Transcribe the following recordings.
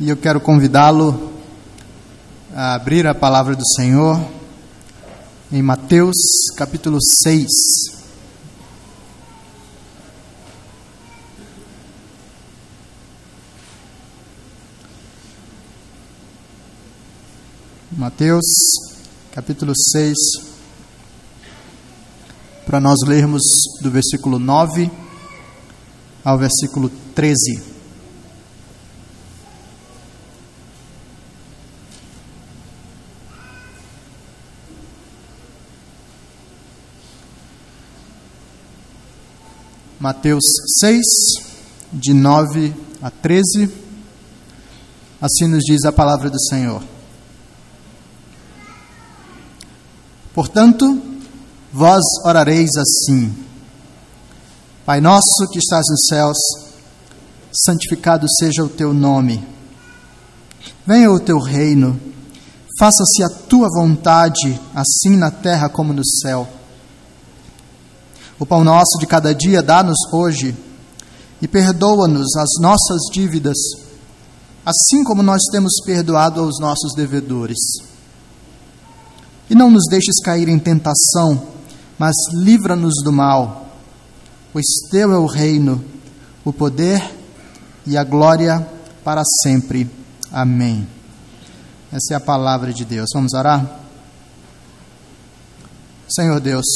e eu quero convidá-lo a abrir a palavra do Senhor em Mateus capítulo 6. Mateus capítulo 6, para nós lermos do versículo 9 ao versículo 13. Mateus 6, de 9 a 13. Assim nos diz a palavra do Senhor. Portanto, vós orareis assim: Pai nosso que estás nos céus, santificado seja o teu nome. Venha o teu reino, faça-se a tua vontade, assim na terra como no céu. O pão nosso de cada dia dá-nos hoje e perdoa-nos as nossas dívidas, assim como nós temos perdoado aos nossos devedores. E não nos deixes cair em tentação, mas livra-nos do mal, pois teu é o reino, o poder e a glória para sempre. Amém. Essa é a palavra de Deus. Vamos orar? Senhor Deus,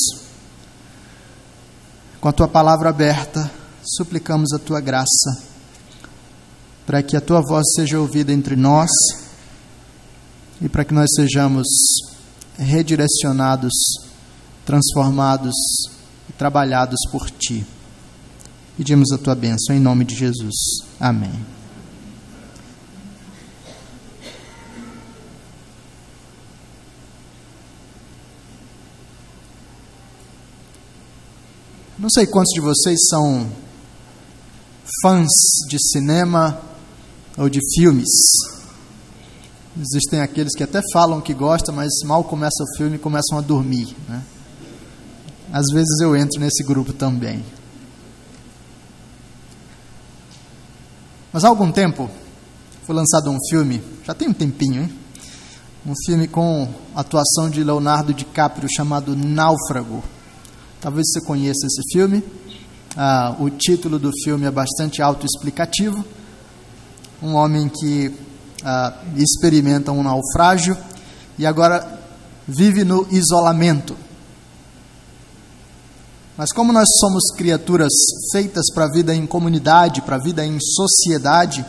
com a tua palavra aberta, suplicamos a tua graça, para que a tua voz seja ouvida entre nós e para que nós sejamos redirecionados, transformados e trabalhados por ti. Pedimos a tua bênção em nome de Jesus. Amém. Não sei quantos de vocês são fãs de cinema ou de filmes. Existem aqueles que até falam que gostam, mas mal começa o filme começam a dormir. Né? Às vezes eu entro nesse grupo também. Mas há algum tempo foi lançado um filme, já tem um tempinho, hein? Um filme com atuação de Leonardo DiCaprio chamado Náufrago. Talvez você conheça esse filme. Ah, o título do filme é bastante autoexplicativo. Um homem que ah, experimenta um naufrágio e agora vive no isolamento. Mas como nós somos criaturas feitas para a vida em comunidade, para a vida em sociedade,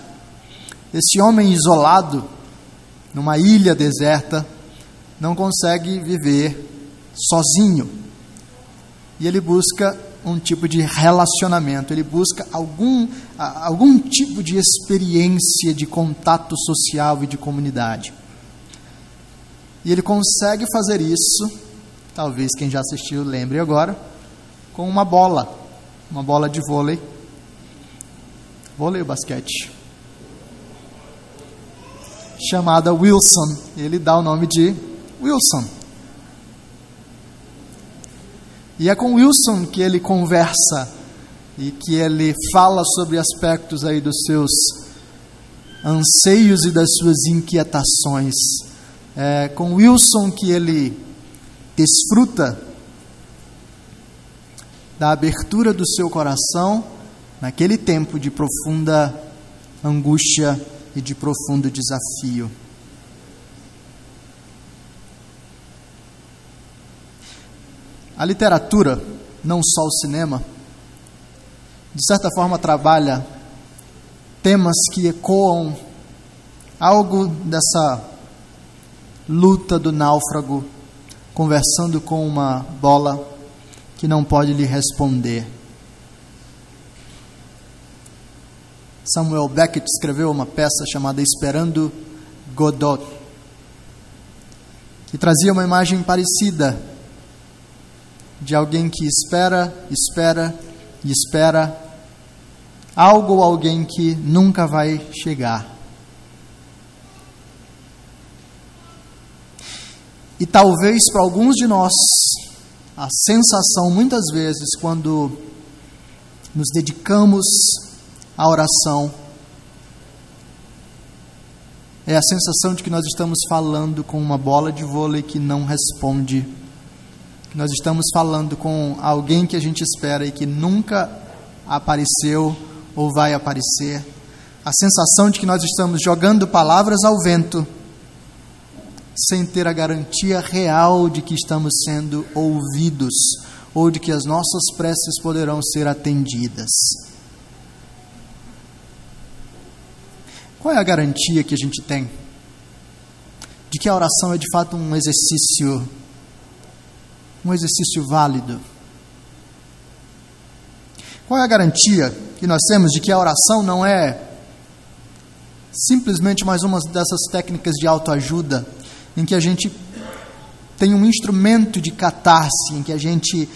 esse homem isolado, numa ilha deserta, não consegue viver sozinho e ele busca um tipo de relacionamento, ele busca algum, algum tipo de experiência de contato social e de comunidade. E ele consegue fazer isso, talvez quem já assistiu lembre agora, com uma bola, uma bola de vôlei. Vôlei ou basquete? Chamada Wilson. Ele dá o nome de Wilson. E é com Wilson que ele conversa e que ele fala sobre aspectos aí dos seus anseios e das suas inquietações. É com Wilson que ele desfruta da abertura do seu coração naquele tempo de profunda angústia e de profundo desafio. A literatura, não só o cinema, de certa forma trabalha temas que ecoam algo dessa luta do náufrago conversando com uma bola que não pode lhe responder. Samuel Beckett escreveu uma peça chamada Esperando Godot, que trazia uma imagem parecida de alguém que espera, espera e espera algo ou alguém que nunca vai chegar. E talvez para alguns de nós, a sensação muitas vezes quando nos dedicamos à oração é a sensação de que nós estamos falando com uma bola de vôlei que não responde. Nós estamos falando com alguém que a gente espera e que nunca apareceu ou vai aparecer. A sensação de que nós estamos jogando palavras ao vento, sem ter a garantia real de que estamos sendo ouvidos ou de que as nossas preces poderão ser atendidas. Qual é a garantia que a gente tem de que a oração é de fato um exercício um exercício válido? Qual é a garantia que nós temos de que a oração não é simplesmente mais uma dessas técnicas de autoajuda em que a gente tem um instrumento de catarse, em que a gente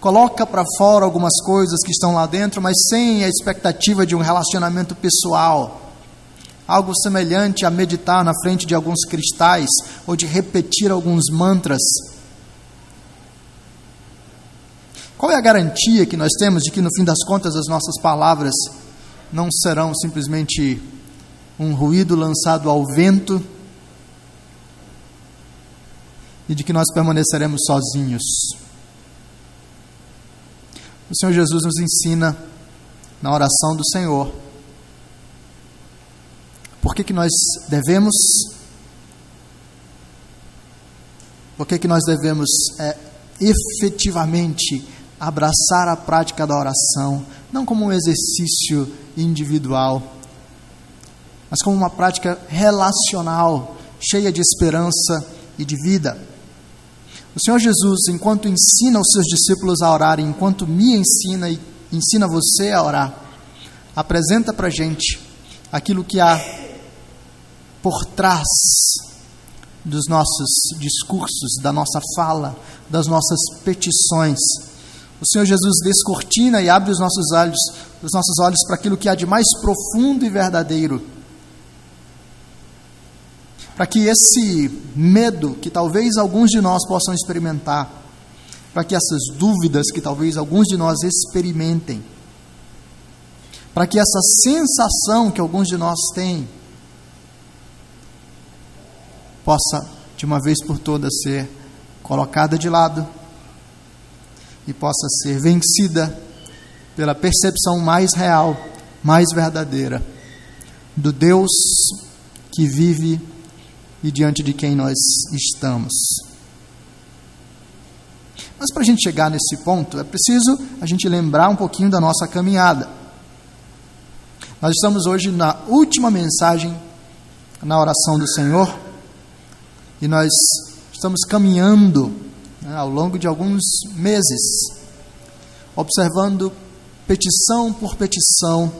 coloca para fora algumas coisas que estão lá dentro, mas sem a expectativa de um relacionamento pessoal algo semelhante a meditar na frente de alguns cristais ou de repetir alguns mantras. Qual é a garantia que nós temos de que no fim das contas as nossas palavras não serão simplesmente um ruído lançado ao vento e de que nós permaneceremos sozinhos? O Senhor Jesus nos ensina na oração do Senhor por que, que nós devemos? Por que, que nós devemos é, efetivamente abraçar a prática da oração, não como um exercício individual, mas como uma prática relacional, cheia de esperança e de vida. O Senhor Jesus, enquanto ensina os seus discípulos a orar, enquanto me ensina e ensina você a orar, apresenta para gente aquilo que há por trás dos nossos discursos, da nossa fala, das nossas petições. O Senhor Jesus descortina e abre os nossos olhos, os nossos olhos para aquilo que há de mais profundo e verdadeiro. Para que esse medo que talvez alguns de nós possam experimentar, para que essas dúvidas que talvez alguns de nós experimentem, para que essa sensação que alguns de nós têm possa, de uma vez por todas, ser colocada de lado e possa ser vencida pela percepção mais real, mais verdadeira do Deus que vive e diante de quem nós estamos. Mas para a gente chegar nesse ponto, é preciso a gente lembrar um pouquinho da nossa caminhada. Nós estamos hoje na última mensagem na oração do Senhor e nós estamos caminhando né, ao longo de alguns meses, observando petição por petição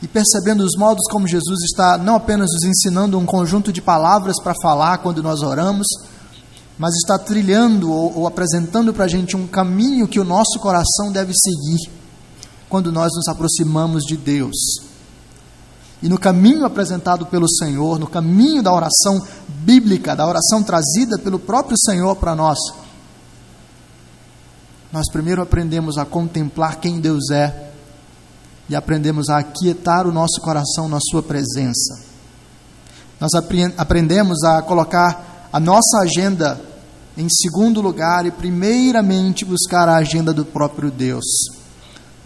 e percebendo os modos como Jesus está não apenas nos ensinando um conjunto de palavras para falar quando nós oramos, mas está trilhando ou, ou apresentando para a gente um caminho que o nosso coração deve seguir quando nós nos aproximamos de Deus. E no caminho apresentado pelo Senhor, no caminho da oração bíblica, da oração trazida pelo próprio Senhor para nós, nós primeiro aprendemos a contemplar quem Deus é e aprendemos a aquietar o nosso coração na Sua presença. Nós aprendemos a colocar a nossa agenda em segundo lugar e, primeiramente, buscar a agenda do próprio Deus.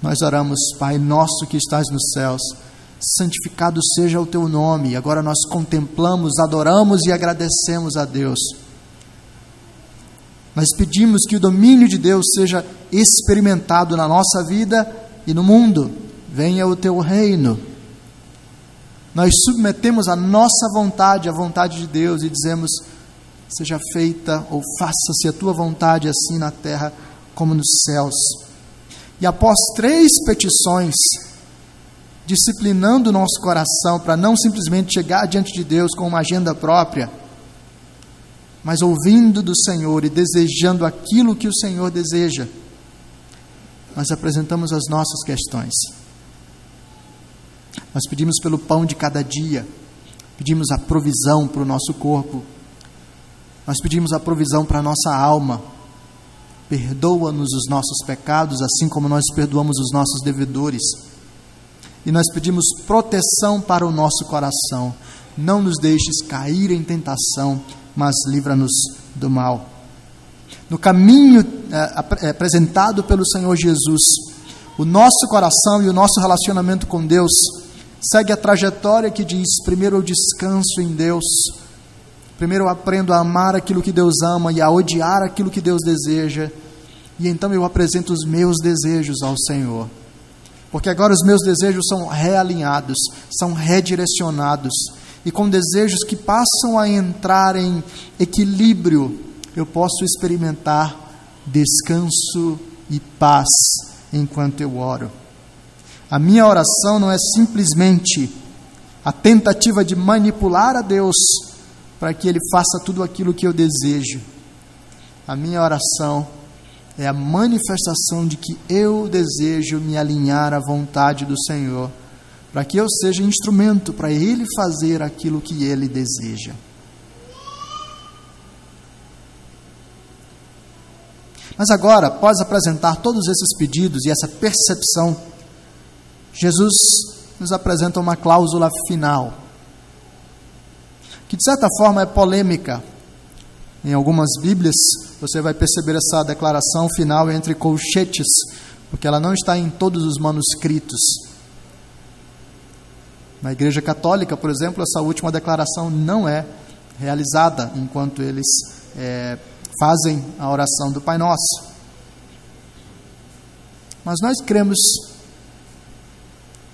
Nós oramos, Pai nosso que estás nos céus santificado seja o teu nome. Agora nós contemplamos, adoramos e agradecemos a Deus. Nós pedimos que o domínio de Deus seja experimentado na nossa vida e no mundo. Venha o teu reino. Nós submetemos a nossa vontade à vontade de Deus e dizemos: seja feita ou faça-se a tua vontade, assim na terra como nos céus. E após três petições, disciplinando o nosso coração para não simplesmente chegar diante de Deus com uma agenda própria, mas ouvindo do Senhor e desejando aquilo que o Senhor deseja, nós apresentamos as nossas questões. Nós pedimos pelo pão de cada dia, pedimos a provisão para o nosso corpo, nós pedimos a provisão para a nossa alma. Perdoa-nos os nossos pecados, assim como nós perdoamos os nossos devedores e nós pedimos proteção para o nosso coração, não nos deixes cair em tentação, mas livra-nos do mal. No caminho é, apresentado pelo Senhor Jesus, o nosso coração e o nosso relacionamento com Deus segue a trajetória que diz: primeiro eu descanso em Deus, primeiro eu aprendo a amar aquilo que Deus ama e a odiar aquilo que Deus deseja, e então eu apresento os meus desejos ao Senhor. Porque agora os meus desejos são realinhados, são redirecionados, e com desejos que passam a entrar em equilíbrio, eu posso experimentar descanso e paz enquanto eu oro. A minha oração não é simplesmente a tentativa de manipular a Deus para que Ele faça tudo aquilo que eu desejo. A minha oração é a manifestação de que eu desejo me alinhar à vontade do Senhor, para que eu seja instrumento para Ele fazer aquilo que Ele deseja. Mas agora, após apresentar todos esses pedidos e essa percepção, Jesus nos apresenta uma cláusula final, que de certa forma é polêmica. Em algumas Bíblias, você vai perceber essa declaração final entre colchetes, porque ela não está em todos os manuscritos. Na Igreja Católica, por exemplo, essa última declaração não é realizada enquanto eles é, fazem a oração do Pai Nosso. Mas nós cremos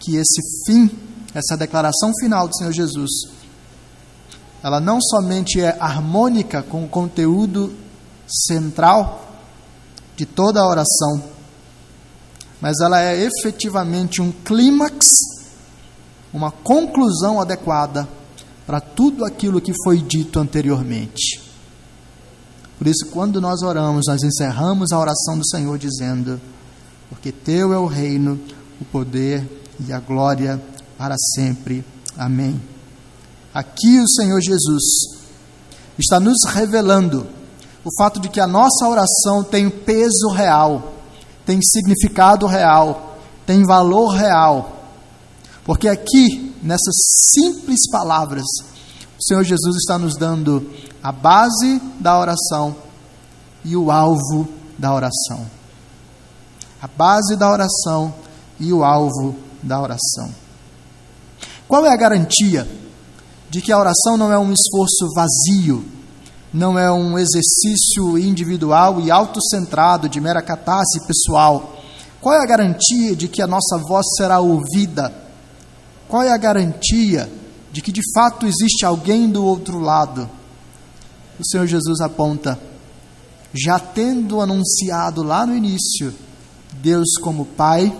que esse fim, essa declaração final do Senhor Jesus, ela não somente é harmônica com o conteúdo central de toda a oração, mas ela é efetivamente um clímax, uma conclusão adequada para tudo aquilo que foi dito anteriormente. Por isso, quando nós oramos, nós encerramos a oração do Senhor dizendo: Porque Teu é o reino, o poder e a glória para sempre. Amém. Aqui o Senhor Jesus está nos revelando o fato de que a nossa oração tem peso real, tem significado real, tem valor real. Porque aqui, nessas simples palavras, o Senhor Jesus está nos dando a base da oração e o alvo da oração. A base da oração e o alvo da oração. Qual é a garantia de que a oração não é um esforço vazio, não é um exercício individual e autocentrado de mera catarse pessoal? Qual é a garantia de que a nossa voz será ouvida? Qual é a garantia de que de fato existe alguém do outro lado? o Senhor Jesus aponta, já tendo anunciado lá no início Deus como Pai,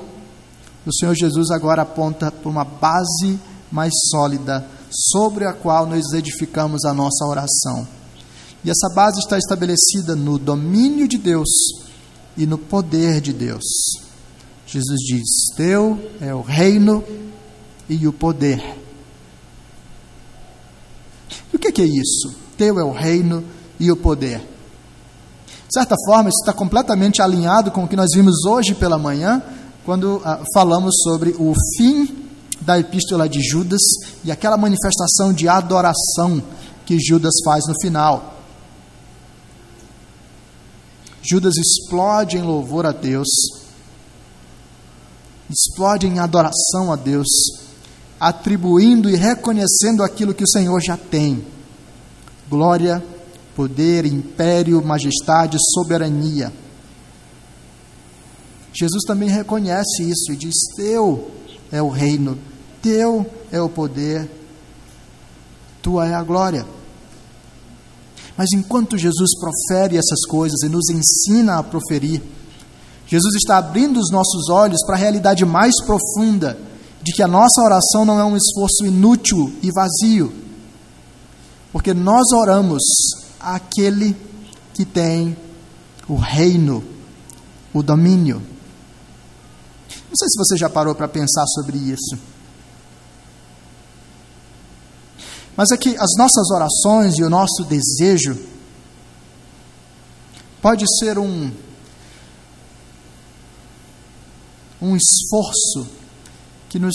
o Senhor Jesus agora aponta para uma base mais sólida sobre a qual nós edificamos a nossa oração. E essa base está estabelecida no domínio de Deus e no poder de Deus. Jesus diz: Teu é o reino e o poder. E o que é isso? Teu é o reino e o poder. De certa forma, isso está completamente alinhado com o que nós vimos hoje pela manhã, quando ah, falamos sobre o fim da epístola de Judas e aquela manifestação de adoração que Judas faz no final. Judas explode em louvor a Deus, explode em adoração a Deus, atribuindo e reconhecendo aquilo que o Senhor já tem glória, poder, império, majestade, soberania. Jesus também reconhece isso e diz: Teu é o reino, Teu é o poder, Tua é a glória. Mas enquanto Jesus profere essas coisas e nos ensina a proferir, Jesus está abrindo os nossos olhos para a realidade mais profunda de que a nossa oração não é um esforço inútil e vazio porque nós oramos àquele que tem o reino, o domínio. Não sei se você já parou para pensar sobre isso. Mas é que as nossas orações e o nosso desejo pode ser um um esforço que nos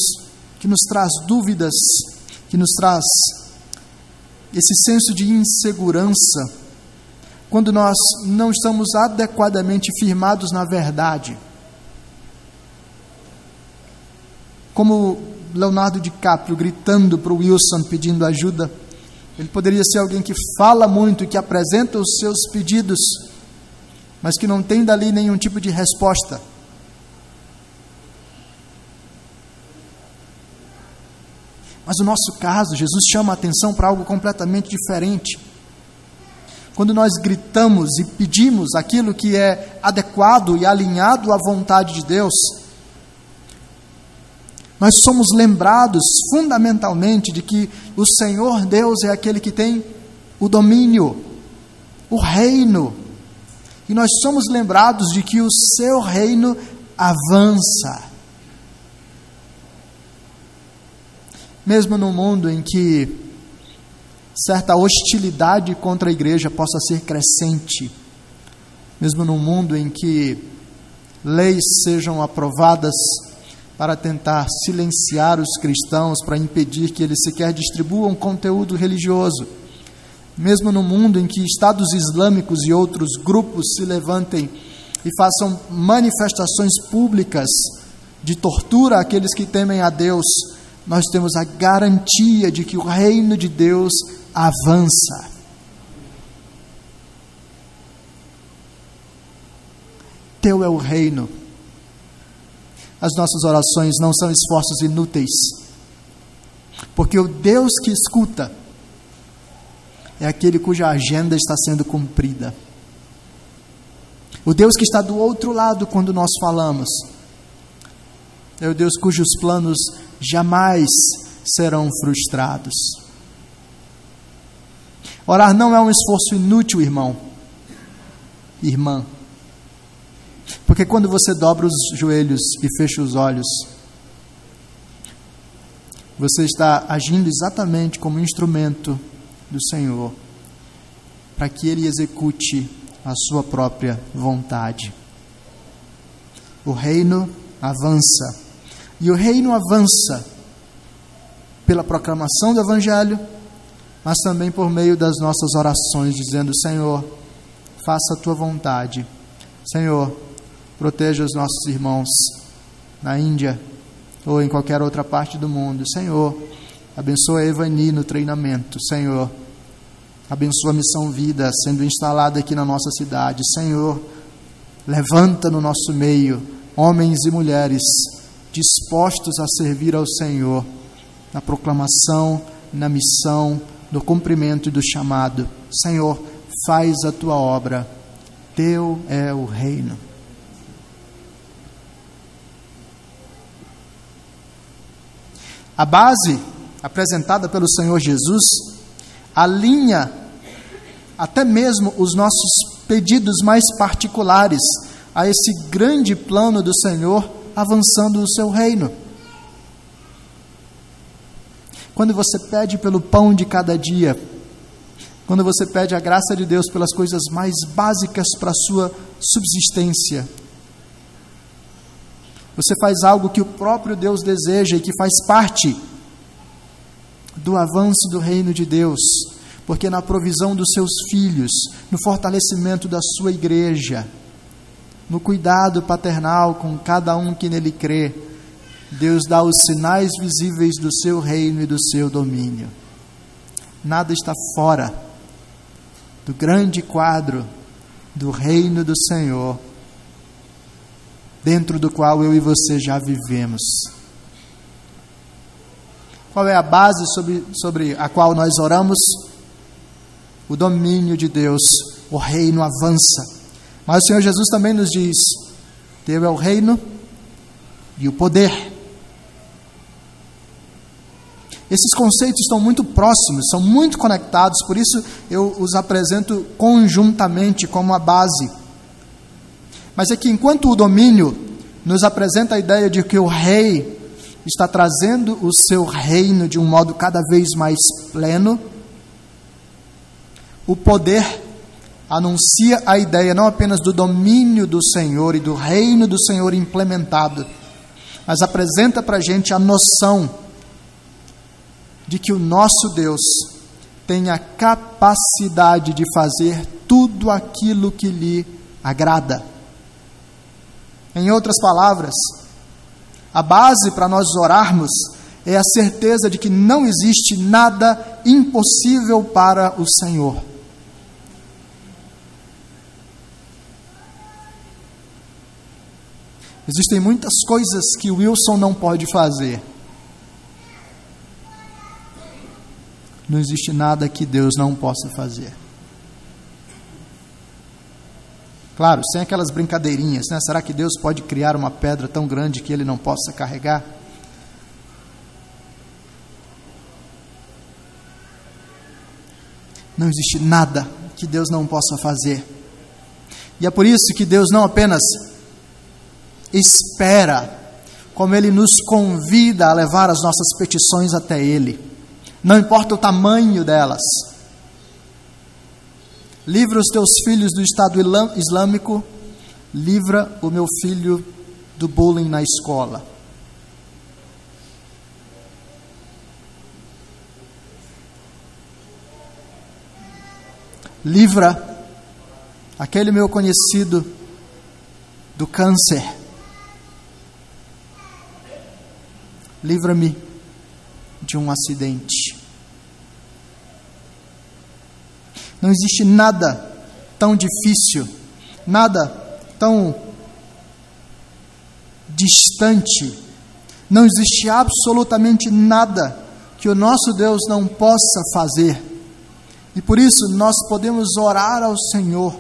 que nos traz dúvidas, que nos traz esse senso de insegurança quando nós não estamos adequadamente firmados na verdade. Como Leonardo DiCaprio gritando para o Wilson pedindo ajuda. Ele poderia ser alguém que fala muito que apresenta os seus pedidos, mas que não tem dali nenhum tipo de resposta. Mas no nosso caso, Jesus chama a atenção para algo completamente diferente. Quando nós gritamos e pedimos aquilo que é adequado e alinhado à vontade de Deus, nós somos lembrados fundamentalmente de que o Senhor Deus é aquele que tem o domínio, o reino. E nós somos lembrados de que o seu reino avança. Mesmo no mundo em que certa hostilidade contra a igreja possa ser crescente, mesmo no mundo em que leis sejam aprovadas para tentar silenciar os cristãos, para impedir que eles sequer distribuam conteúdo religioso. Mesmo no mundo em que estados islâmicos e outros grupos se levantem e façam manifestações públicas de tortura àqueles que temem a Deus, nós temos a garantia de que o reino de Deus avança. Teu é o reino as nossas orações não são esforços inúteis, porque o Deus que escuta é aquele cuja agenda está sendo cumprida. O Deus que está do outro lado quando nós falamos é o Deus cujos planos jamais serão frustrados. Orar não é um esforço inútil, irmão, irmã. Porque quando você dobra os joelhos e fecha os olhos, você está agindo exatamente como instrumento do Senhor, para que Ele execute a sua própria vontade. O reino avança, e o reino avança pela proclamação do Evangelho, mas também por meio das nossas orações, dizendo: Senhor, faça a tua vontade. Senhor, Proteja os nossos irmãos na Índia ou em qualquer outra parte do mundo. Senhor, abençoa a Evani no treinamento. Senhor, abençoa a Missão Vida sendo instalada aqui na nossa cidade. Senhor, levanta no nosso meio homens e mulheres dispostos a servir ao Senhor na proclamação, na missão, no cumprimento do chamado. Senhor, faz a tua obra. Teu é o reino. A base apresentada pelo Senhor Jesus alinha até mesmo os nossos pedidos mais particulares a esse grande plano do Senhor avançando o seu reino. Quando você pede pelo pão de cada dia, quando você pede a graça de Deus pelas coisas mais básicas para a sua subsistência, você faz algo que o próprio Deus deseja e que faz parte do avanço do reino de Deus, porque na provisão dos seus filhos, no fortalecimento da sua igreja, no cuidado paternal com cada um que nele crê, Deus dá os sinais visíveis do seu reino e do seu domínio. Nada está fora do grande quadro do reino do Senhor dentro do qual eu e você já vivemos. Qual é a base sobre, sobre a qual nós oramos? O domínio de Deus, o reino avança. Mas o Senhor Jesus também nos diz: Teu é o reino e o poder. Esses conceitos estão muito próximos, são muito conectados, por isso eu os apresento conjuntamente como a base. Mas é que enquanto o domínio nos apresenta a ideia de que o rei está trazendo o seu reino de um modo cada vez mais pleno, o poder anuncia a ideia não apenas do domínio do Senhor e do reino do Senhor implementado, mas apresenta para a gente a noção de que o nosso Deus tem a capacidade de fazer tudo aquilo que lhe agrada. Em outras palavras, a base para nós orarmos é a certeza de que não existe nada impossível para o Senhor. Existem muitas coisas que Wilson não pode fazer. Não existe nada que Deus não possa fazer. Claro, sem aquelas brincadeirinhas, né? Será que Deus pode criar uma pedra tão grande que ele não possa carregar? Não existe nada que Deus não possa fazer. E é por isso que Deus não apenas espera, como Ele nos convida a levar as nossas petições até Ele, não importa o tamanho delas. Livra os teus filhos do Estado Islâmico, livra o meu filho do bullying na escola. Livra aquele meu conhecido do câncer. Livra-me de um acidente. Não existe nada tão difícil, nada tão distante, não existe absolutamente nada que o nosso Deus não possa fazer. E por isso nós podemos orar ao Senhor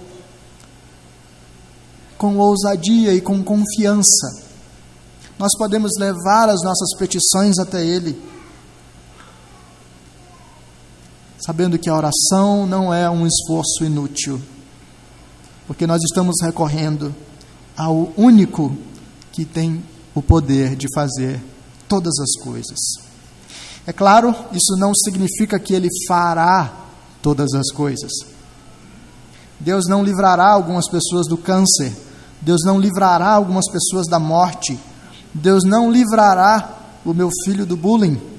com ousadia e com confiança. Nós podemos levar as nossas petições até Ele sabendo que a oração não é um esforço inútil, porque nós estamos recorrendo ao único que tem o poder de fazer todas as coisas. É claro, isso não significa que ele fará todas as coisas. Deus não livrará algumas pessoas do câncer, Deus não livrará algumas pessoas da morte, Deus não livrará o meu filho do bullying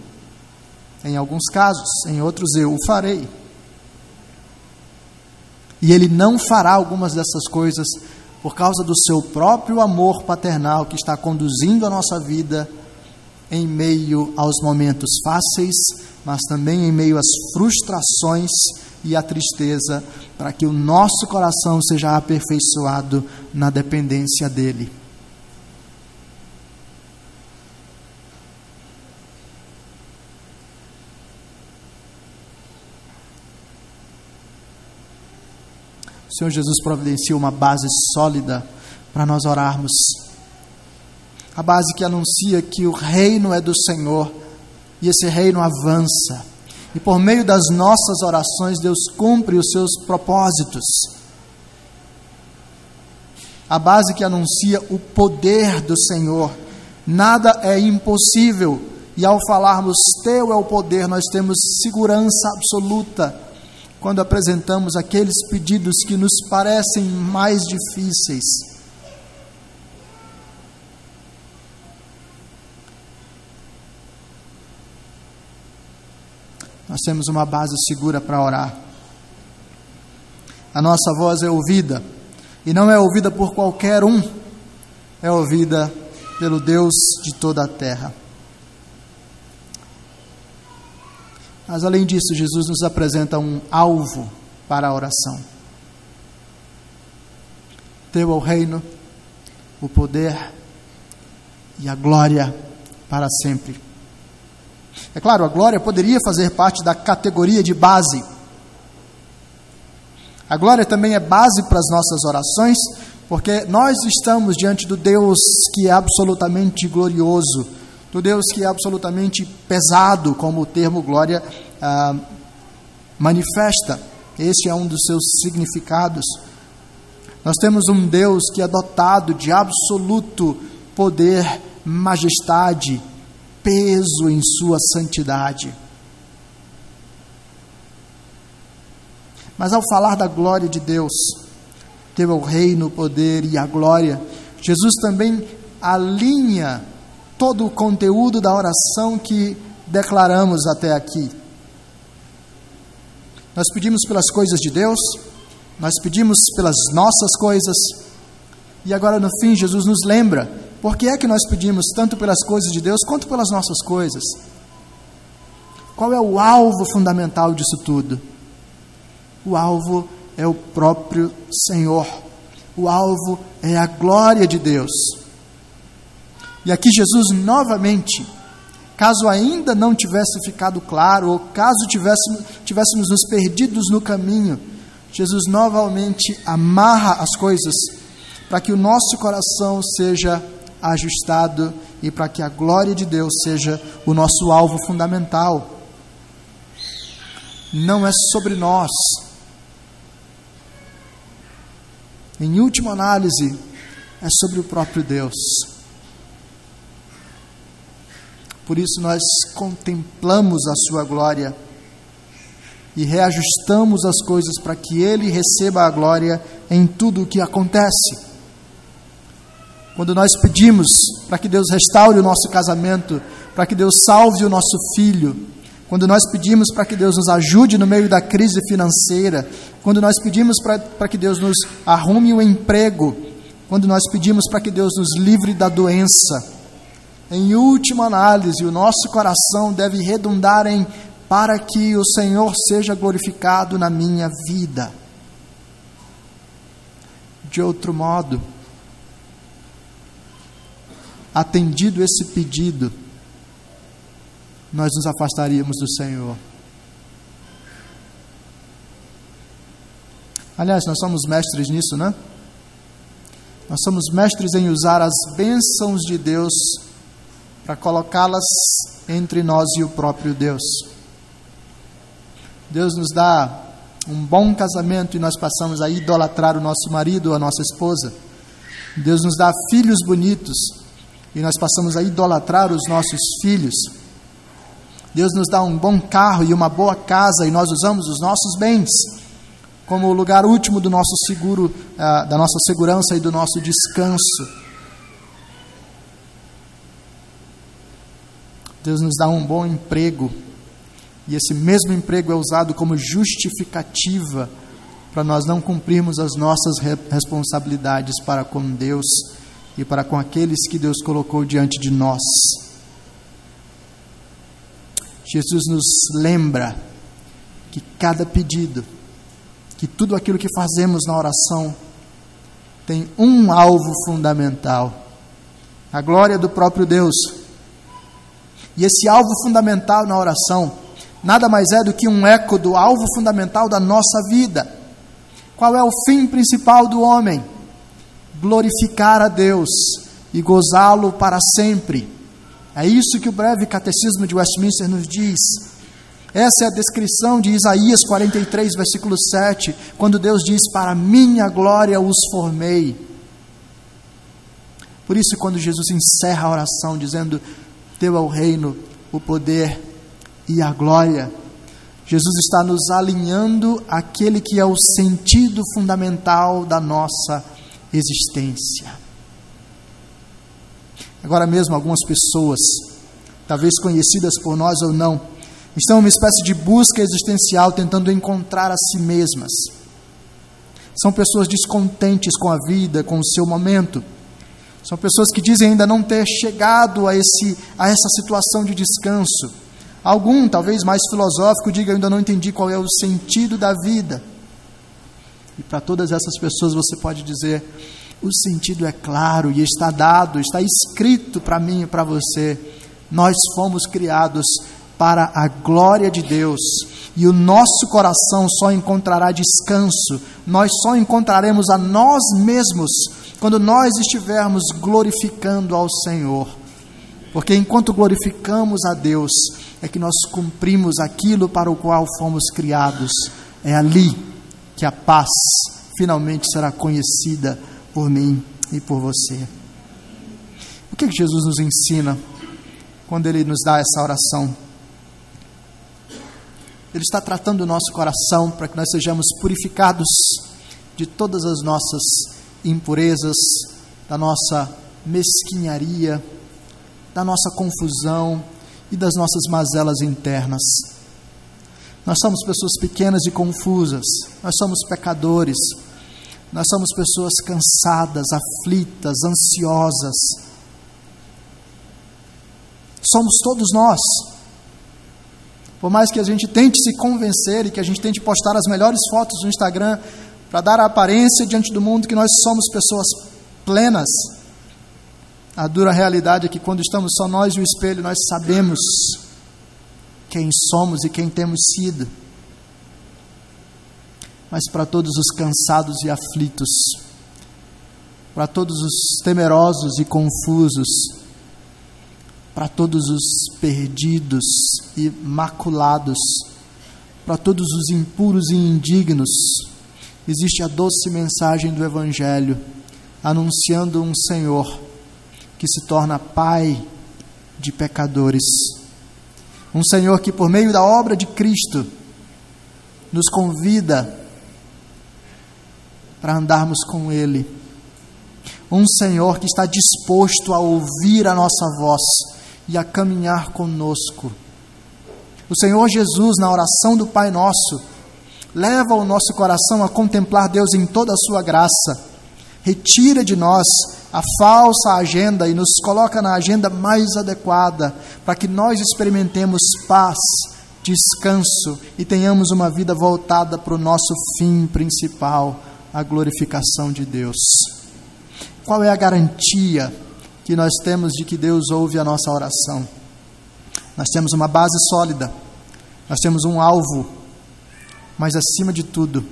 em alguns casos, em outros eu o farei. E ele não fará algumas dessas coisas por causa do seu próprio amor paternal que está conduzindo a nossa vida em meio aos momentos fáceis, mas também em meio às frustrações e à tristeza, para que o nosso coração seja aperfeiçoado na dependência dele. O Senhor Jesus providencia uma base sólida para nós orarmos. A base que anuncia que o reino é do Senhor e esse reino avança. E por meio das nossas orações, Deus cumpre os seus propósitos. A base que anuncia o poder do Senhor. Nada é impossível. E ao falarmos Teu é o poder, nós temos segurança absoluta quando apresentamos aqueles pedidos que nos parecem mais difíceis. Nós temos uma base segura para orar. A nossa voz é ouvida, e não é ouvida por qualquer um, é ouvida pelo Deus de toda a terra. Mas além disso, Jesus nos apresenta um alvo para a oração. Teu é o reino, o poder e a glória para sempre. É claro, a glória poderia fazer parte da categoria de base. A glória também é base para as nossas orações, porque nós estamos diante do Deus que é absolutamente glorioso do Deus que é absolutamente pesado, como o termo glória ah, manifesta. Este é um dos seus significados. Nós temos um Deus que é dotado de absoluto poder, majestade, peso em sua santidade. Mas ao falar da glória de Deus, teve o reino, o poder e a glória, Jesus também alinha todo o conteúdo da oração que declaramos até aqui. Nós pedimos pelas coisas de Deus, nós pedimos pelas nossas coisas, e agora no fim Jesus nos lembra por que é que nós pedimos tanto pelas coisas de Deus quanto pelas nossas coisas. Qual é o alvo fundamental disso tudo? O alvo é o próprio Senhor. O alvo é a glória de Deus. E aqui Jesus novamente, caso ainda não tivesse ficado claro, ou caso tivéssemos, tivéssemos nos perdidos no caminho, Jesus novamente amarra as coisas para que o nosso coração seja ajustado e para que a glória de Deus seja o nosso alvo fundamental. Não é sobre nós. Em última análise, é sobre o próprio Deus. Por isso nós contemplamos a sua glória e reajustamos as coisas para que ele receba a glória em tudo o que acontece. Quando nós pedimos para que Deus restaure o nosso casamento, para que Deus salve o nosso filho, quando nós pedimos para que Deus nos ajude no meio da crise financeira, quando nós pedimos para que Deus nos arrume o um emprego, quando nós pedimos para que Deus nos livre da doença, em última análise, o nosso coração deve redundar em para que o Senhor seja glorificado na minha vida. De outro modo, atendido esse pedido, nós nos afastaríamos do Senhor. Aliás, nós somos mestres nisso, né? Nós somos mestres em usar as bênçãos de Deus para colocá-las entre nós e o próprio Deus. Deus nos dá um bom casamento e nós passamos a idolatrar o nosso marido ou a nossa esposa. Deus nos dá filhos bonitos e nós passamos a idolatrar os nossos filhos. Deus nos dá um bom carro e uma boa casa e nós usamos os nossos bens como o lugar último do nosso seguro, uh, da nossa segurança e do nosso descanso. Deus nos dá um bom emprego e esse mesmo emprego é usado como justificativa para nós não cumprirmos as nossas responsabilidades para com Deus e para com aqueles que Deus colocou diante de nós. Jesus nos lembra que cada pedido, que tudo aquilo que fazemos na oração tem um alvo fundamental: a glória do próprio Deus. E esse alvo fundamental na oração nada mais é do que um eco do alvo fundamental da nossa vida. Qual é o fim principal do homem? glorificar a Deus e gozá-lo para sempre. É isso que o breve catecismo de Westminster nos diz. Essa é a descrição de Isaías 43, versículo 7, quando Deus diz: Para minha glória os formei. Por isso, quando Jesus encerra a oração dizendo: Teu é o reino, o poder e a glória, Jesus está nos alinhando aquele que é o sentido fundamental da nossa existência. Agora mesmo, algumas pessoas, talvez conhecidas por nós ou não, estão em uma espécie de busca existencial tentando encontrar a si mesmas. São pessoas descontentes com a vida, com o seu momento. São pessoas que dizem ainda não ter chegado a, esse, a essa situação de descanso. Algum, talvez mais filosófico, diga: ainda não entendi qual é o sentido da vida. E para todas essas pessoas você pode dizer: o sentido é claro e está dado, está escrito para mim e para você. Nós fomos criados para a glória de Deus e o nosso coração só encontrará descanso, nós só encontraremos a nós mesmos quando nós estivermos glorificando ao Senhor. Porque enquanto glorificamos a Deus, é que nós cumprimos aquilo para o qual fomos criados. É ali que a paz finalmente será conhecida por mim e por você. O que, Jesus nos ensina quando Ele nos dá essa oração? Ele está tratando o nosso coração para que nós sejamos purificados de todas as nossas impurezas, da nossa mesquinharia, da nossa confusão e das nossas mazelas internas. Nós somos pessoas pequenas e confusas, nós somos pecadores, nós somos pessoas cansadas, aflitas, ansiosas. Somos todos nós. Por mais que a gente tente se convencer e que a gente tente postar as melhores fotos no Instagram para dar a aparência diante do mundo que nós somos pessoas plenas, a dura realidade é que quando estamos só nós e o espelho, nós sabemos quem somos e quem temos sido. Mas para todos os cansados e aflitos, para todos os temerosos e confusos, para todos os perdidos e maculados, para todos os impuros e indignos, existe a doce mensagem do Evangelho, anunciando um Senhor que se torna Pai de pecadores. Um Senhor que, por meio da obra de Cristo, nos convida para andarmos com Ele. Um Senhor que está disposto a ouvir a nossa voz e a caminhar conosco. O Senhor Jesus, na oração do Pai Nosso, leva o nosso coração a contemplar Deus em toda a sua graça, retira de nós a falsa agenda e nos coloca na agenda mais adequada para que nós experimentemos paz, descanso e tenhamos uma vida voltada para o nosso fim principal, a glorificação de Deus. Qual é a garantia que nós temos de que Deus ouve a nossa oração? Nós temos uma base sólida, nós temos um alvo, mas acima de tudo,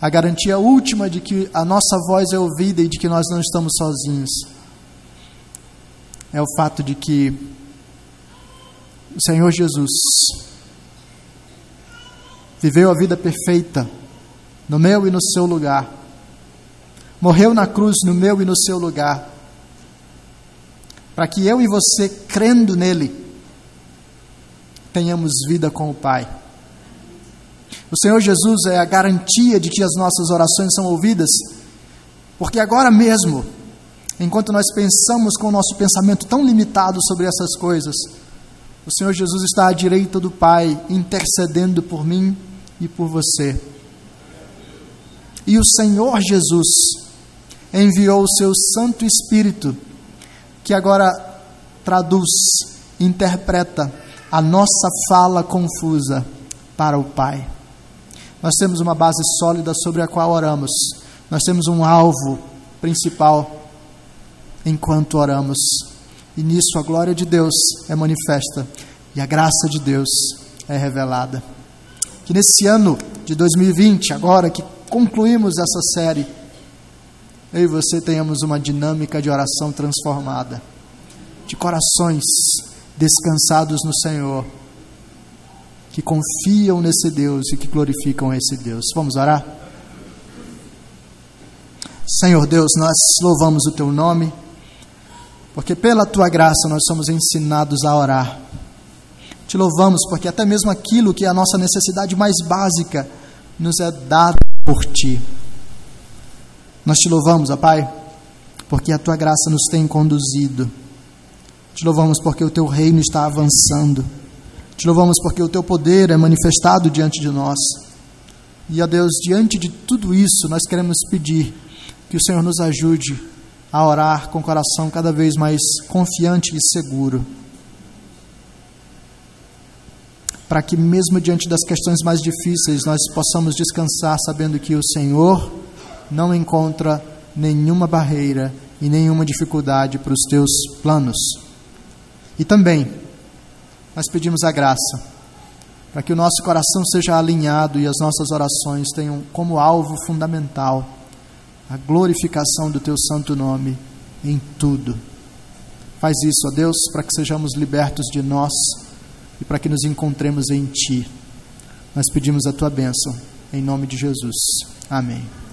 a garantia última de que a nossa voz é ouvida e de que nós não estamos sozinhos é o fato de que o Senhor Jesus viveu a vida perfeita no meu e no seu lugar, morreu na cruz no meu e no seu lugar, para que eu e você, crendo nele, tenhamos vida com o Pai. O Senhor Jesus é a garantia de que as nossas orações são ouvidas, porque agora mesmo, enquanto nós pensamos com o nosso pensamento tão limitado sobre essas coisas, o Senhor Jesus está à direita do Pai, intercedendo por mim e por você. E o Senhor Jesus enviou o seu Santo Espírito, que agora traduz, interpreta a nossa fala confusa para o Pai. Nós temos uma base sólida sobre a qual oramos. Nós temos um alvo principal enquanto oramos. E nisso a glória de Deus é manifesta e a graça de Deus é revelada. Que nesse ano de 2020, agora que concluímos essa série, eu e você tenhamos uma dinâmica de oração transformada, de corações descansados no Senhor que confiam nesse Deus e que glorificam esse Deus. Vamos orar? Senhor Deus, nós louvamos o teu nome, porque pela tua graça nós somos ensinados a orar. Te louvamos porque até mesmo aquilo que é a nossa necessidade mais básica nos é dado por ti. Nós te louvamos, ó Pai, porque a tua graça nos tem conduzido. Te louvamos porque o teu reino está avançando. Te louvamos porque o teu poder é manifestado diante de nós. E, a Deus, diante de tudo isso, nós queremos pedir que o Senhor nos ajude a orar com o coração cada vez mais confiante e seguro. Para que, mesmo diante das questões mais difíceis, nós possamos descansar sabendo que o Senhor não encontra nenhuma barreira e nenhuma dificuldade para os teus planos. E também, nós pedimos a graça para que o nosso coração seja alinhado e as nossas orações tenham como alvo fundamental a glorificação do teu santo nome em tudo. Faz isso, ó Deus, para que sejamos libertos de nós e para que nos encontremos em ti. Nós pedimos a tua bênção, em nome de Jesus. Amém.